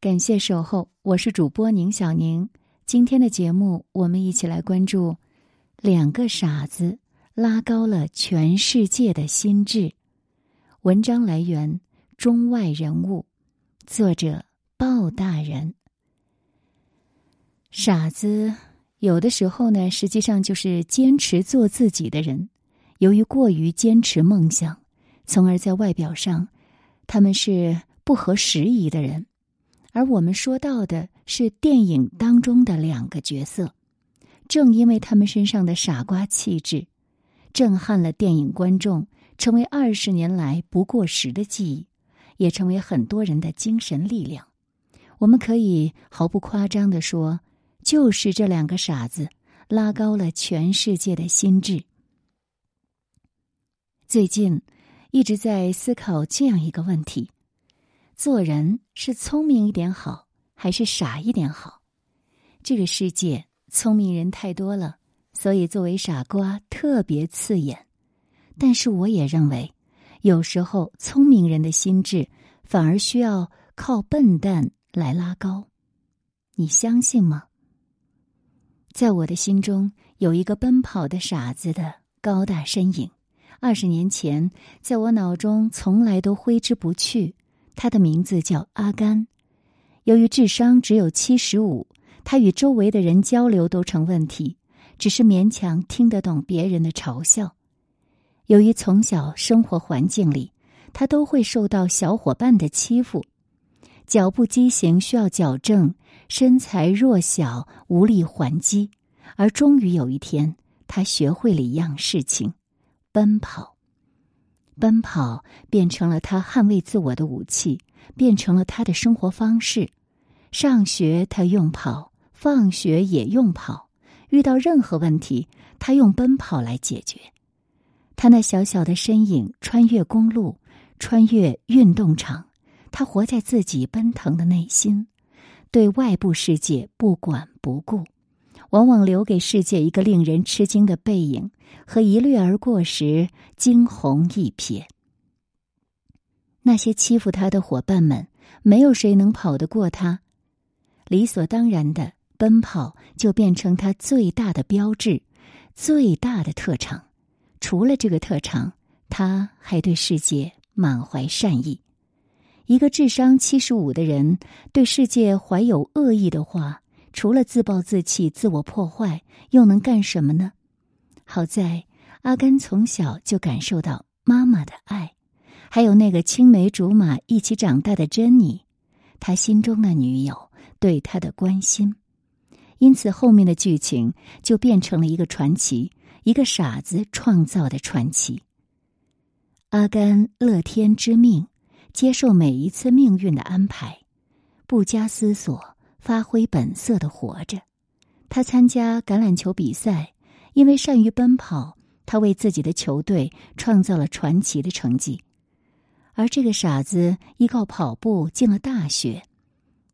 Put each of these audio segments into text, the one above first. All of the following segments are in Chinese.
感谢守候，我是主播宁小宁。今天的节目，我们一起来关注两个傻子拉高了全世界的心智。文章来源中外人物，作者鲍大人。傻子有的时候呢，实际上就是坚持做自己的人。由于过于坚持梦想，从而在外表上，他们是不合时宜的人。而我们说到的是电影当中的两个角色，正因为他们身上的傻瓜气质，震撼了电影观众，成为二十年来不过时的记忆，也成为很多人的精神力量。我们可以毫不夸张的说，就是这两个傻子拉高了全世界的心智。最近一直在思考这样一个问题。做人是聪明一点好，还是傻一点好？这个世界聪明人太多了，所以作为傻瓜特别刺眼。但是我也认为，有时候聪明人的心智反而需要靠笨蛋来拉高。你相信吗？在我的心中，有一个奔跑的傻子的高大身影，二十年前在我脑中从来都挥之不去。他的名字叫阿甘，由于智商只有七十五，他与周围的人交流都成问题，只是勉强听得懂别人的嘲笑。由于从小生活环境里，他都会受到小伙伴的欺负，脚步畸形需要矫正，身材弱小无力还击，而终于有一天，他学会了一样事情：奔跑。奔跑变成了他捍卫自我的武器，变成了他的生活方式。上学他用跑，放学也用跑。遇到任何问题，他用奔跑来解决。他那小小的身影穿越公路，穿越运动场，他活在自己奔腾的内心，对外部世界不管不顾。往往留给世界一个令人吃惊的背影，和一掠而过时惊鸿一瞥。那些欺负他的伙伴们，没有谁能跑得过他。理所当然的奔跑，就变成他最大的标志，最大的特长。除了这个特长，他还对世界满怀善意。一个智商七十五的人，对世界怀有恶意的话。除了自暴自弃、自我破坏，又能干什么呢？好在阿甘从小就感受到妈妈的爱，还有那个青梅竹马一起长大的珍妮，他心中的女友对他的关心，因此后面的剧情就变成了一个传奇，一个傻子创造的传奇。阿甘乐天知命，接受每一次命运的安排，不加思索。发挥本色的活着，他参加橄榄球比赛，因为善于奔跑，他为自己的球队创造了传奇的成绩。而这个傻子依靠跑步进了大学，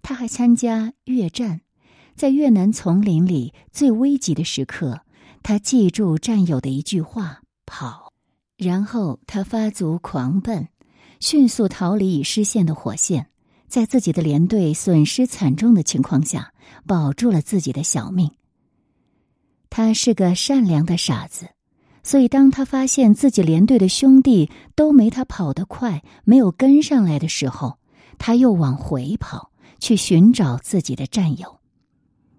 他还参加越战，在越南丛林里最危急的时刻，他记住战友的一句话：“跑。”然后他发足狂奔，迅速逃离已失陷的火线。在自己的连队损失惨重的情况下，保住了自己的小命。他是个善良的傻子，所以当他发现自己连队的兄弟都没他跑得快，没有跟上来的时候，他又往回跑去寻找自己的战友。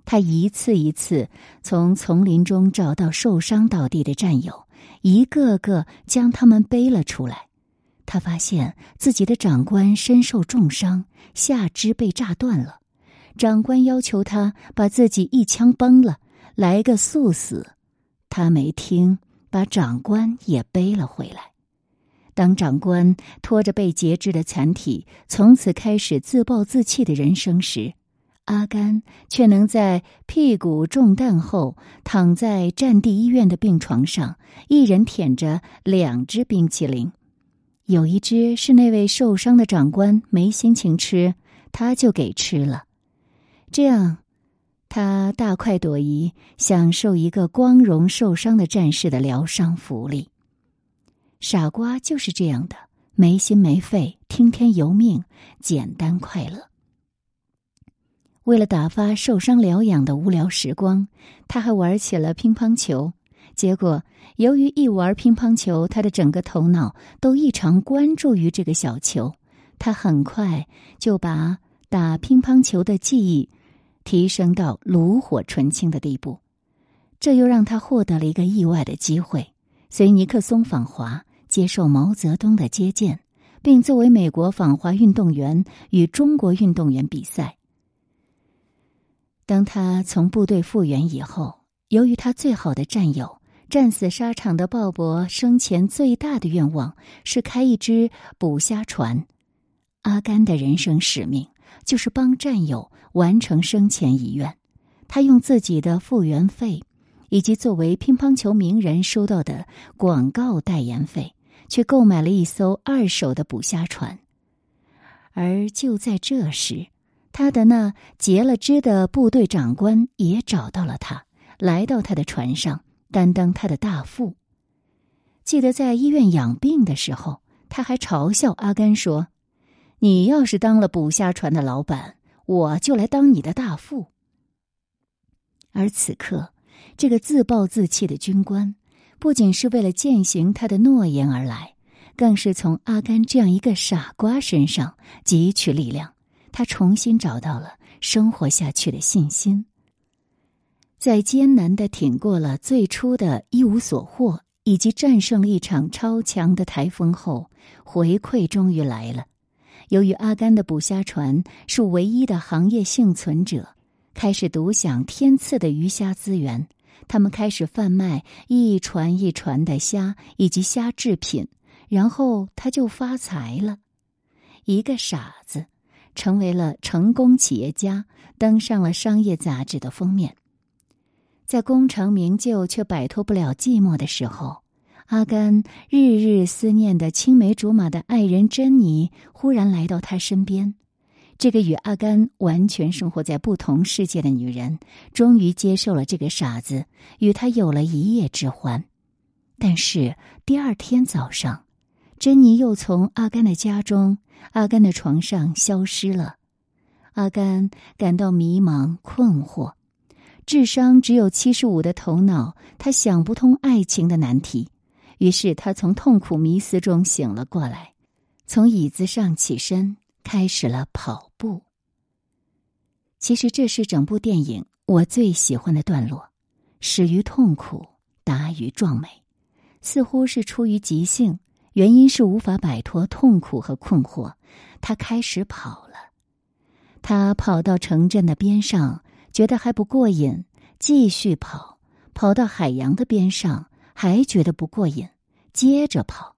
他一次一次从丛林中找到受伤倒地的战友，一个个将他们背了出来。他发现自己的长官身受重伤，下肢被炸断了。长官要求他把自己一枪崩了，来个速死。他没听，把长官也背了回来。当长官拖着被截肢的残体，从此开始自暴自弃的人生时，阿甘却能在屁股中弹后，躺在战地医院的病床上，一人舔着两只冰淇淋。有一只是那位受伤的长官没心情吃，他就给吃了。这样，他大快朵颐，享受一个光荣受伤的战士的疗伤福利。傻瓜就是这样的，没心没肺，听天由命，简单快乐。为了打发受伤疗养的无聊时光，他还玩起了乒乓球。结果，由于一玩乒乓球，他的整个头脑都异常关注于这个小球。他很快就把打乒乓球的技艺提升到炉火纯青的地步。这又让他获得了一个意外的机会：随尼克松访华，接受毛泽东的接见，并作为美国访华运动员与中国运动员比赛。当他从部队复员以后，由于他最好的战友。战死沙场的鲍勃生前最大的愿望是开一只捕虾船。阿甘的人生使命就是帮战友完成生前遗愿。他用自己的复原费，以及作为乒乓球名人收到的广告代言费，去购买了一艘二手的捕虾船。而就在这时，他的那结了肢的部队长官也找到了他，来到他的船上。担当他的大副。记得在医院养病的时候，他还嘲笑阿甘说：“你要是当了捕虾船的老板，我就来当你的大副。”而此刻，这个自暴自弃的军官，不仅是为了践行他的诺言而来，更是从阿甘这样一个傻瓜身上汲取力量。他重新找到了生活下去的信心。在艰难的挺过了最初的一无所获，以及战胜了一场超强的台风后，回馈终于来了。由于阿甘的捕虾船是唯一的行业幸存者，开始独享天赐的鱼虾资源，他们开始贩卖一船一船的虾以及虾制品，然后他就发财了。一个傻子，成为了成功企业家，登上了商业杂志的封面。在功成名就却摆脱不了寂寞的时候，阿甘日日思念的青梅竹马的爱人珍妮忽然来到他身边。这个与阿甘完全生活在不同世界的女人，终于接受了这个傻子，与他有了一夜之欢。但是第二天早上，珍妮又从阿甘的家中、阿甘的床上消失了。阿甘感到迷茫困惑。智商只有七十五的头脑，他想不通爱情的难题，于是他从痛苦迷思中醒了过来，从椅子上起身，开始了跑步。其实这是整部电影我最喜欢的段落，始于痛苦，达于壮美，似乎是出于即兴，原因是无法摆脱痛苦和困惑，他开始跑了，他跑到城镇的边上。觉得还不过瘾，继续跑，跑到海洋的边上，还觉得不过瘾，接着跑，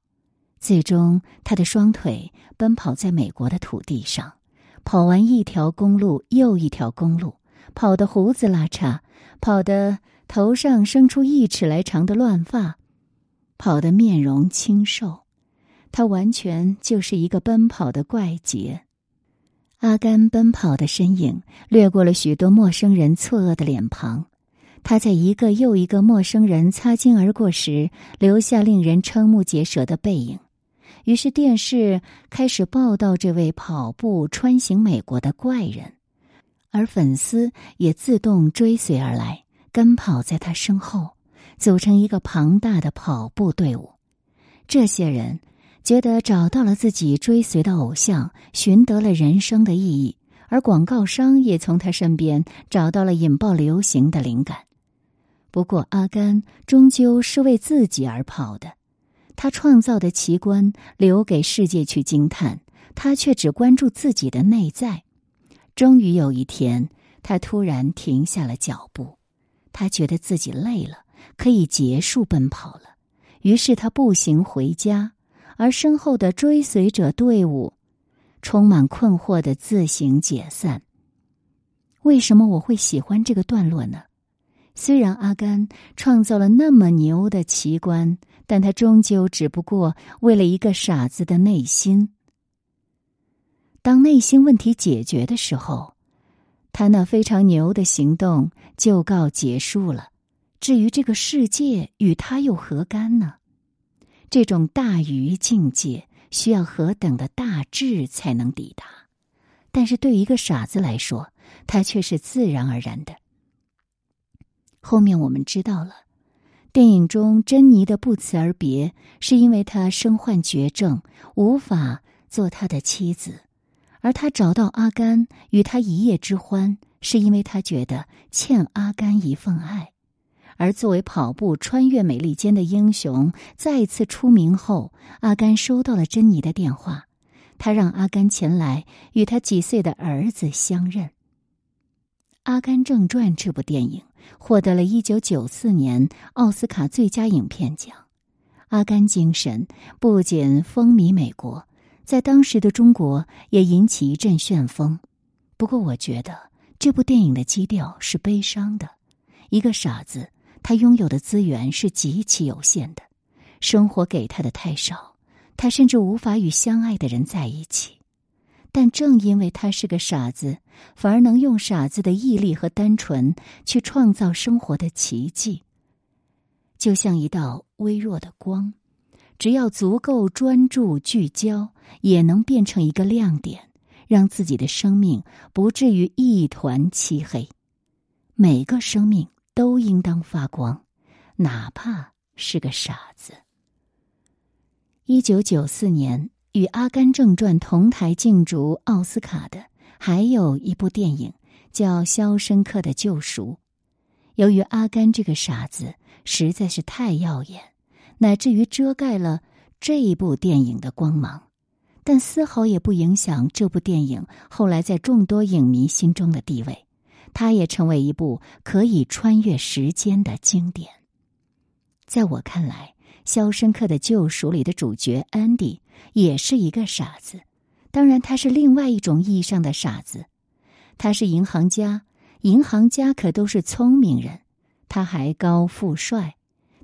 最终他的双腿奔跑在美国的土地上，跑完一条公路又一条公路，跑得胡子拉碴，跑得头上生出一尺来长的乱发，跑得面容清瘦，他完全就是一个奔跑的怪杰。阿甘奔跑的身影掠过了许多陌生人错愕的脸庞，他在一个又一个陌生人擦肩而过时留下令人瞠目结舌的背影。于是电视开始报道这位跑步穿行美国的怪人，而粉丝也自动追随而来，跟跑在他身后，组成一个庞大的跑步队伍。这些人。觉得找到了自己追随的偶像，寻得了人生的意义，而广告商也从他身边找到了引爆流行的灵感。不过，阿甘终究是为自己而跑的，他创造的奇观留给世界去惊叹，他却只关注自己的内在。终于有一天，他突然停下了脚步，他觉得自己累了，可以结束奔跑了，于是他步行回家。而身后的追随者队伍，充满困惑的自行解散。为什么我会喜欢这个段落呢？虽然阿甘创造了那么牛的奇观，但他终究只不过为了一个傻子的内心。当内心问题解决的时候，他那非常牛的行动就告结束了。至于这个世界与他又何干呢？这种大愚境界需要何等的大智才能抵达？但是对于一个傻子来说，它却是自然而然的。后面我们知道了，电影中珍妮的不辞而别，是因为她身患绝症，无法做他的妻子；而他找到阿甘，与他一夜之欢，是因为他觉得欠阿甘一份爱。而作为跑步穿越美利坚的英雄再次出名后，阿甘收到了珍妮的电话，他让阿甘前来与他几岁的儿子相认。《阿甘正传》这部电影获得了一九九四年奥斯卡最佳影片奖，《阿甘精神》不仅风靡美国，在当时的中国也引起一阵旋风。不过，我觉得这部电影的基调是悲伤的，一个傻子。他拥有的资源是极其有限的，生活给他的太少，他甚至无法与相爱的人在一起。但正因为他是个傻子，反而能用傻子的毅力和单纯去创造生活的奇迹。就像一道微弱的光，只要足够专注聚焦，也能变成一个亮点，让自己的生命不至于一团漆黑。每个生命。都应当发光，哪怕是个傻子。一九九四年与《阿甘正传》同台竞逐奥斯卡的，还有一部电影叫《肖申克的救赎》。由于阿甘这个傻子实在是太耀眼，乃至于遮盖了这一部电影的光芒，但丝毫也不影响这部电影后来在众多影迷心中的地位。它也成为一部可以穿越时间的经典。在我看来，《肖申克的救赎》里的主角安迪也是一个傻子，当然他是另外一种意义上的傻子。他是银行家，银行家可都是聪明人。他还高富帅，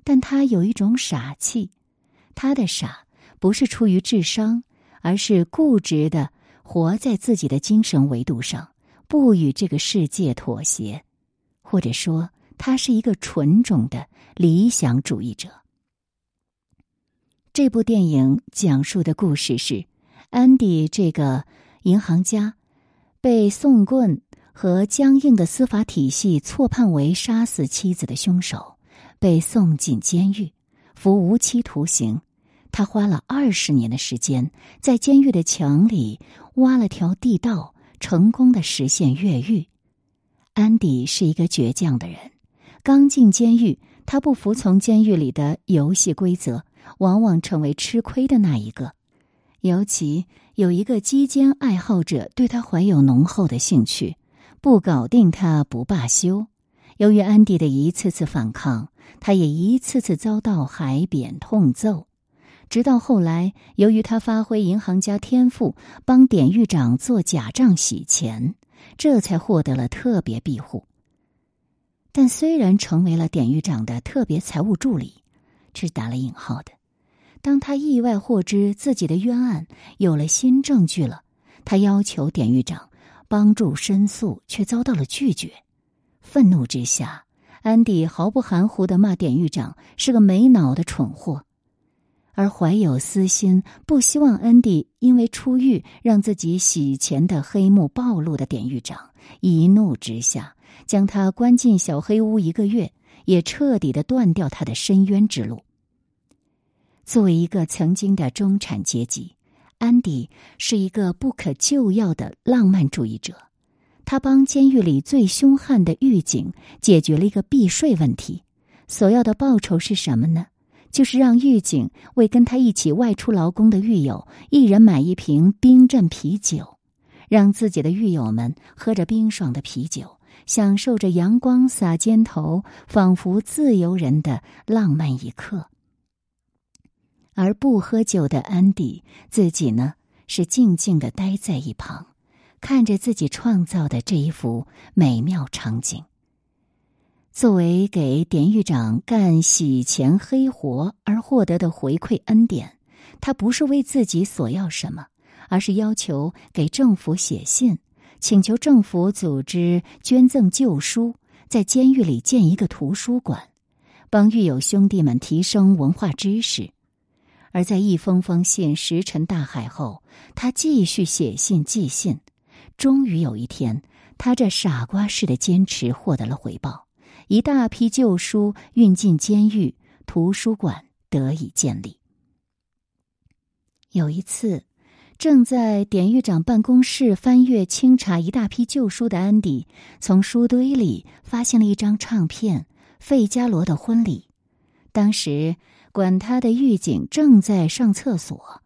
但他有一种傻气。他的傻不是出于智商，而是固执的活在自己的精神维度上。不与这个世界妥协，或者说，他是一个纯种的理想主义者。这部电影讲述的故事是，安迪这个银行家被送棍和僵硬的司法体系错判为杀死妻子的凶手，被送进监狱，服无期徒刑。他花了二十年的时间，在监狱的墙里挖了条地道。成功的实现越狱。安迪是一个倔强的人，刚进监狱，他不服从监狱里的游戏规则，往往成为吃亏的那一个。尤其有一个击剑爱好者对他怀有浓厚的兴趣，不搞定他不罢休。由于安迪的一次次反抗，他也一次次遭到海扁痛揍。直到后来，由于他发挥银行家天赋，帮典狱长做假账洗钱，这才获得了特别庇护。但虽然成为了典狱长的特别财务助理，是打了引号的。当他意外获知自己的冤案有了新证据了，他要求典狱长帮助申诉，却遭到了拒绝。愤怒之下，安迪毫不含糊的骂典狱长是个没脑的蠢货。而怀有私心、不希望恩迪因为出狱让自己洗钱的黑幕暴露的典狱长，一怒之下将他关进小黑屋一个月，也彻底的断掉他的深渊之路。作为一个曾经的中产阶级，安迪是一个不可救药的浪漫主义者。他帮监狱里最凶悍的狱警解决了一个避税问题，所要的报酬是什么呢？就是让狱警为跟他一起外出劳工的狱友一人买一瓶冰镇啤酒，让自己的狱友们喝着冰爽的啤酒，享受着阳光洒肩头，仿佛自由人的浪漫一刻。而不喝酒的安迪自己呢，是静静的待在一旁，看着自己创造的这一幅美妙场景。作为给典狱长干洗钱黑活而获得的回馈恩典，他不是为自己索要什么，而是要求给政府写信，请求政府组织捐赠旧书，在监狱里建一个图书馆，帮狱友兄弟们提升文化知识。而在一封封信石沉大海后，他继续写信寄信，终于有一天，他这傻瓜式的坚持获得了回报，一大批旧书运进监狱，图书馆得以建立。有一次，正在典狱长办公室翻阅清查一大批旧书的安迪，从书堆里发现了一张唱片《费加罗的婚礼》。当时，管他的狱警正在上厕所。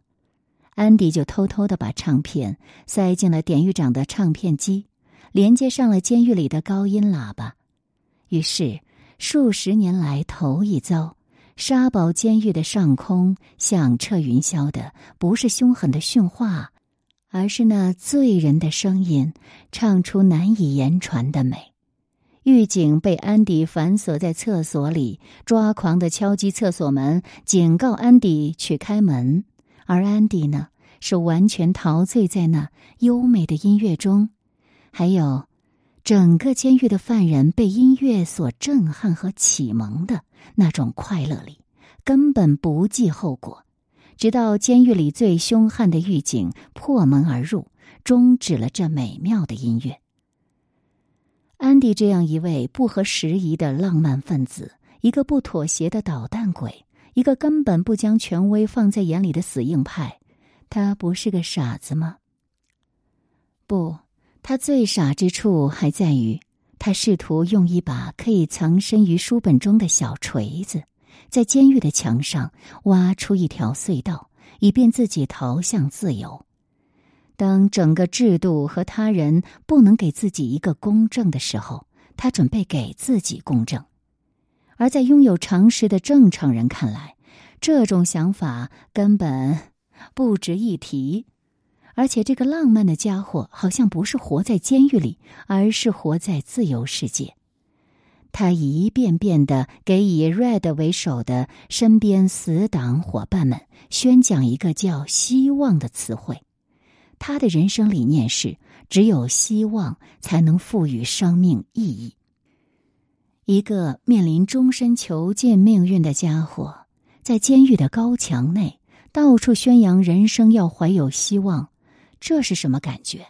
安迪就偷偷的把唱片塞进了典狱长的唱片机，连接上了监狱里的高音喇叭。于是，数十年来头一遭，沙堡监狱的上空响彻云霄的不是凶狠的训话，而是那醉人的声音，唱出难以言传的美。狱警被安迪反锁在厕所里，抓狂的敲击厕所门，警告安迪去开门。而安迪呢，是完全陶醉在那优美的音乐中，还有整个监狱的犯人被音乐所震撼和启蒙的那种快乐里，根本不计后果。直到监狱里最凶悍的狱警破门而入，终止了这美妙的音乐。安迪这样一位不合时宜的浪漫分子，一个不妥协的捣蛋鬼。一个根本不将权威放在眼里的死硬派，他不是个傻子吗？不，他最傻之处还在于，他试图用一把可以藏身于书本中的小锤子，在监狱的墙上挖出一条隧道，以便自己逃向自由。当整个制度和他人不能给自己一个公正的时候，他准备给自己公正。而在拥有常识的正常人看来，这种想法根本不值一提。而且，这个浪漫的家伙好像不是活在监狱里，而是活在自由世界。他一遍遍的给以 Red 为首的身边死党伙伴们宣讲一个叫“希望”的词汇。他的人生理念是：只有希望才能赋予生命意义。一个面临终身囚禁命运的家伙，在监狱的高墙内到处宣扬人生要怀有希望，这是什么感觉？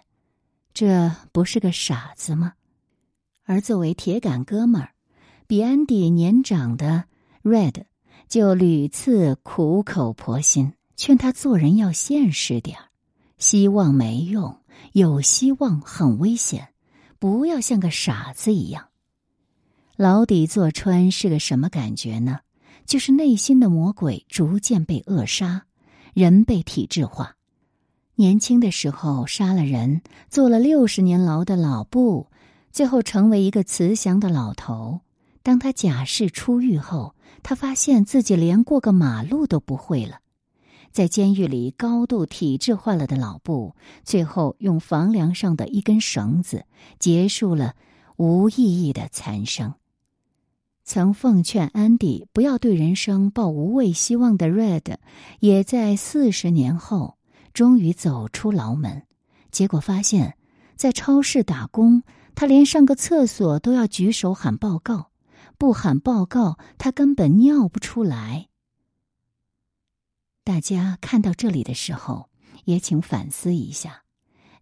这不是个傻子吗？而作为铁杆哥们儿，比安迪年长的 Red 就屡次苦口婆心劝他做人要现实点儿，希望没用，有希望很危险，不要像个傻子一样。牢底坐穿是个什么感觉呢？就是内心的魔鬼逐渐被扼杀，人被体制化。年轻的时候杀了人，坐了六十年牢的老布，最后成为一个慈祥的老头。当他假释出狱后，他发现自己连过个马路都不会了。在监狱里高度体制化了的老布，最后用房梁上的一根绳子结束了无意义的残生。曾奉劝安迪不要对人生抱无谓希望的 Red，也在四十年后终于走出牢门。结果发现，在超市打工，他连上个厕所都要举手喊报告，不喊报告他根本尿不出来。大家看到这里的时候，也请反思一下：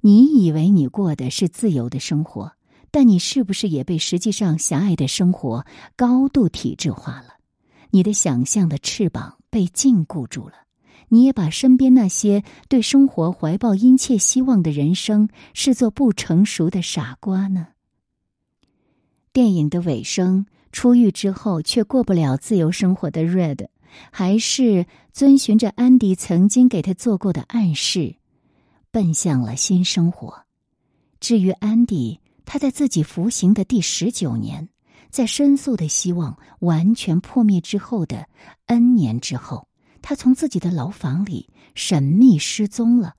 你以为你过的是自由的生活？但你是不是也被实际上狭隘的生活高度体制化了？你的想象的翅膀被禁锢住了，你也把身边那些对生活怀抱殷切希望的人生视作不成熟的傻瓜呢？电影的尾声，出狱之后却过不了自由生活的 Red，还是遵循着安迪曾经给他做过的暗示，奔向了新生活。至于安迪。他在自己服刑的第十九年，在申诉的希望完全破灭之后的 N 年之后，他从自己的牢房里神秘失踪了。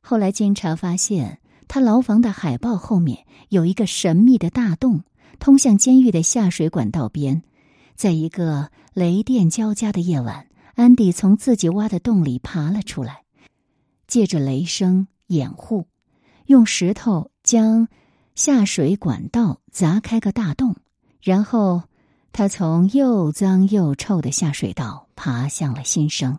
后来警察发现，他牢房的海报后面有一个神秘的大洞，通向监狱的下水管道边。在一个雷电交加的夜晚，安迪从自己挖的洞里爬了出来，借着雷声掩护。用石头将下水管道砸开个大洞，然后他从又脏又臭的下水道爬向了新生。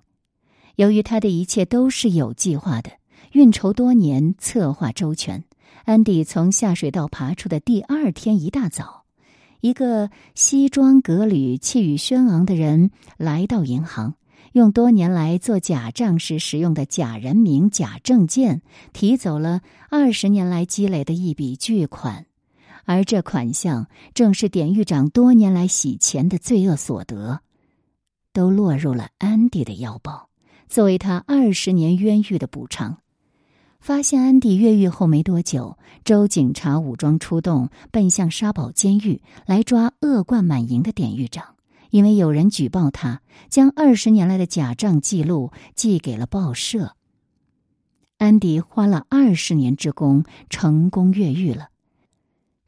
由于他的一切都是有计划的，运筹多年，策划周全。安迪从下水道爬出的第二天一大早，一个西装革履、气宇轩昂的人来到银行，用多年来做假账时使用的假人名、假证件提走了二十年来积累的一笔巨款，而这款项正是典狱长多年来洗钱的罪恶所得，都落入了安迪的腰包，作为他二十年冤狱的补偿。发现安迪越狱后没多久，州警察武装出动，奔向沙堡监狱来抓恶贯满盈的典狱长。因为有人举报他将二十年来的假账记录寄给了报社，安迪花了二十年之功，成功越狱了。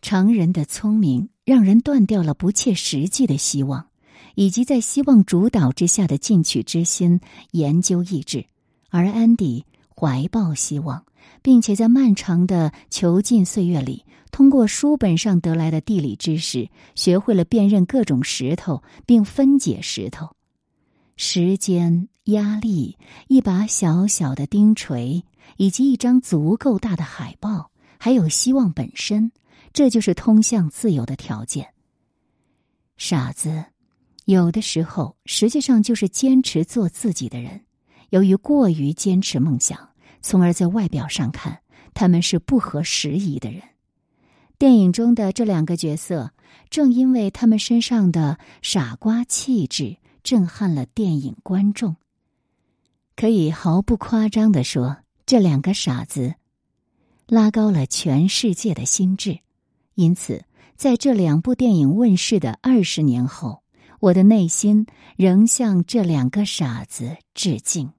常人的聪明让人断掉了不切实际的希望，以及在希望主导之下的进取之心、研究意志，而安迪。怀抱希望，并且在漫长的囚禁岁月里，通过书本上得来的地理知识，学会了辨认各种石头并分解石头。时间、压力、一把小小的钉锤，以及一张足够大的海报，还有希望本身，这就是通向自由的条件。傻子，有的时候实际上就是坚持做自己的人，由于过于坚持梦想。从而在外表上看，他们是不合时宜的人。电影中的这两个角色，正因为他们身上的傻瓜气质，震撼了电影观众。可以毫不夸张的说，这两个傻子拉高了全世界的心智。因此，在这两部电影问世的二十年后，我的内心仍向这两个傻子致敬。